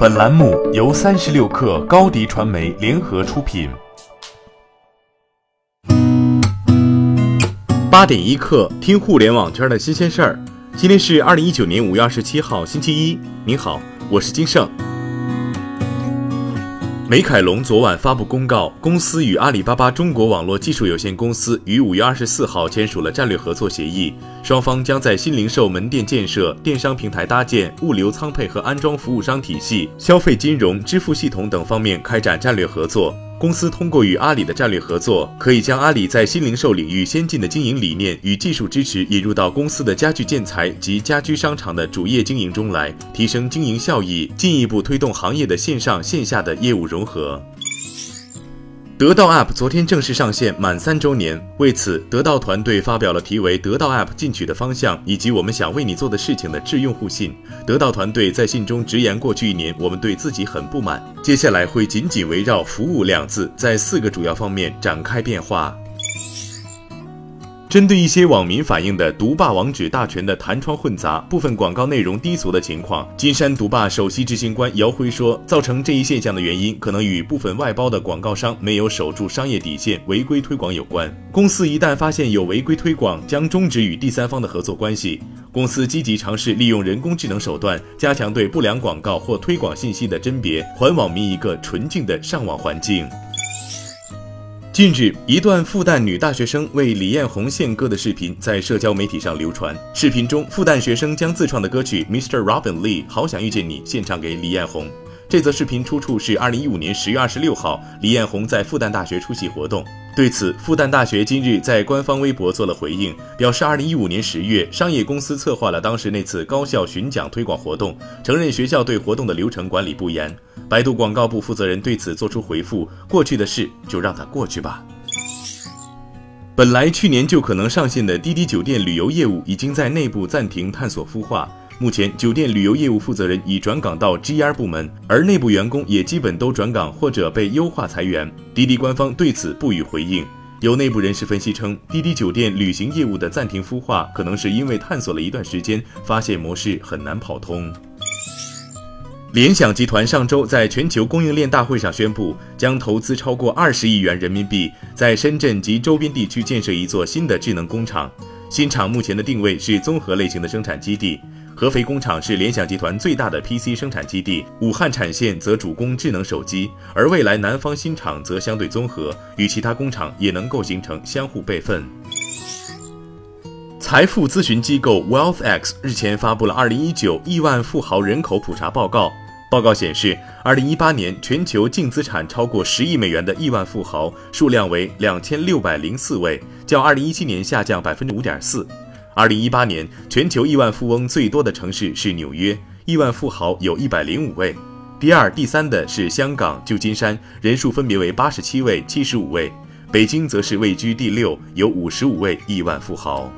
本栏目由三十六氪高低传媒联合出品。八点一刻，听互联网圈的新鲜事儿。今天是二零一九年五月二十七号，星期一。您好，我是金盛。美凯龙昨晚发布公告，公司与阿里巴巴中国网络技术有限公司于五月二十四号签署了战略合作协议，双方将在新零售门店建设、电商平台搭建、物流仓配和安装服务商体系、消费金融、支付系统等方面开展战略合作。公司通过与阿里的战略合作，可以将阿里在新零售领域先进的经营理念与技术支持引入到公司的家具建材及家居商场的主业经营中来，提升经营效益，进一步推动行业的线上线下的业务融合。得到 App 昨天正式上线满三周年，为此，得到团队发表了题为《得到 App 进取的方向》以及我们想为你做的事情的致用户信。得到团队在信中直言，过去一年我们对自己很不满，接下来会紧紧围绕“服务”两字，在四个主要方面展开变化。针对一些网民反映的“独霸网址大全”的弹窗混杂、部分广告内容低俗的情况，金山独霸首席执行官姚辉说，造成这一现象的原因，可能与部分外包的广告商没有守住商业底线、违规推广有关。公司一旦发现有违规推广，将终止与第三方的合作关系。公司积极尝试利用人工智能手段，加强对不良广告或推广信息的甄别，还网民一个纯净的上网环境。近日，一段复旦女大学生为李彦宏献歌的视频在社交媒体上流传。视频中，复旦学生将自创的歌曲《Mr. Robin Lee 好想遇见你》献唱给李彦宏。这则视频出处是2015年10月26号，李彦宏在复旦大学出席活动。对此，复旦大学今日在官方微博做了回应，表示2015年10月，商业公司策划了当时那次高校巡讲推广活动，承认学校对活动的流程管理不严。百度广告部负责人对此作出回复：“过去的事就让它过去吧。”本来去年就可能上线的滴滴酒店旅游业务，已经在内部暂停探索孵化。目前，酒店旅游业务负责人已转岗到 GR 部门，而内部员工也基本都转岗或者被优化裁员。滴滴官方对此不予回应。有内部人士分析称，滴滴酒店旅行业务的暂停孵化，可能是因为探索了一段时间，发现模式很难跑通。联想集团上周在全球供应链大会上宣布，将投资超过二十亿元人民币，在深圳及周边地区建设一座新的智能工厂。新厂目前的定位是综合类型的生产基地。合肥工厂是联想集团最大的 PC 生产基地，武汉产线则主攻智能手机，而未来南方新厂则相对综合，与其他工厂也能够形成相互备份。财富咨询机构 WealthX 日前发布了2019亿万富豪人口普查报告。报告显示，2018年全球净资产超过十亿美元的亿万富豪数量为2604位，较2017年下降5.4%。二零一八年，全球亿万富翁最多的城市是纽约，亿万富豪有一百零五位。第二、第三的是香港、旧金山，人数分别为八十七位、七十五位。北京则是位居第六，有五十五位亿万富豪。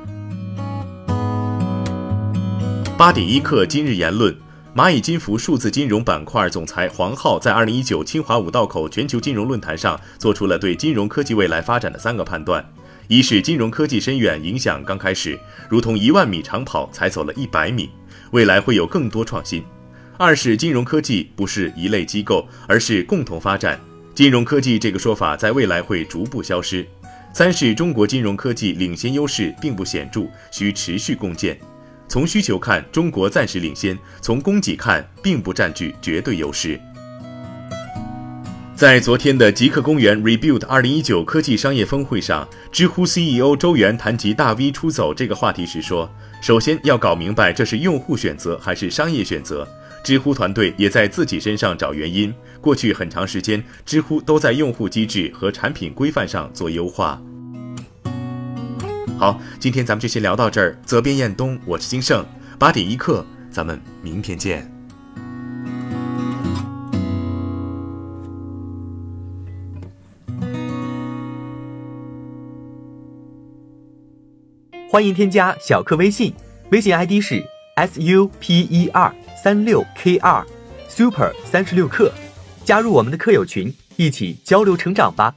八点一刻，今日言论：蚂蚁金服数字金融板块总裁黄浩在二零一九清华五道口全球金融论坛上做出了对金融科技未来发展的三个判断。一是金融科技深远影响刚开始，如同一万米长跑才走了一百米，未来会有更多创新；二是金融科技不是一类机构，而是共同发展，金融科技这个说法在未来会逐步消失；三是中国金融科技领先优势并不显著，需持续共建。从需求看，中国暂时领先；从供给看，并不占据绝对优势。在昨天的极客公园 Rebuild 二零一九科技商业峰会上，知乎 CEO 周源谈及大 V 出走这个话题时说：“首先要搞明白这是用户选择还是商业选择。知乎团队也在自己身上找原因。过去很长时间，知乎都在用户机制和产品规范上做优化。”好，今天咱们就先聊到这儿。责编：彦东，我是金盛，八点一刻，咱们明天见。欢迎添加小课微信，微信 ID 是 s u p e r 三六 k 二 super 三十六课，加入我们的课友群，一起交流成长吧。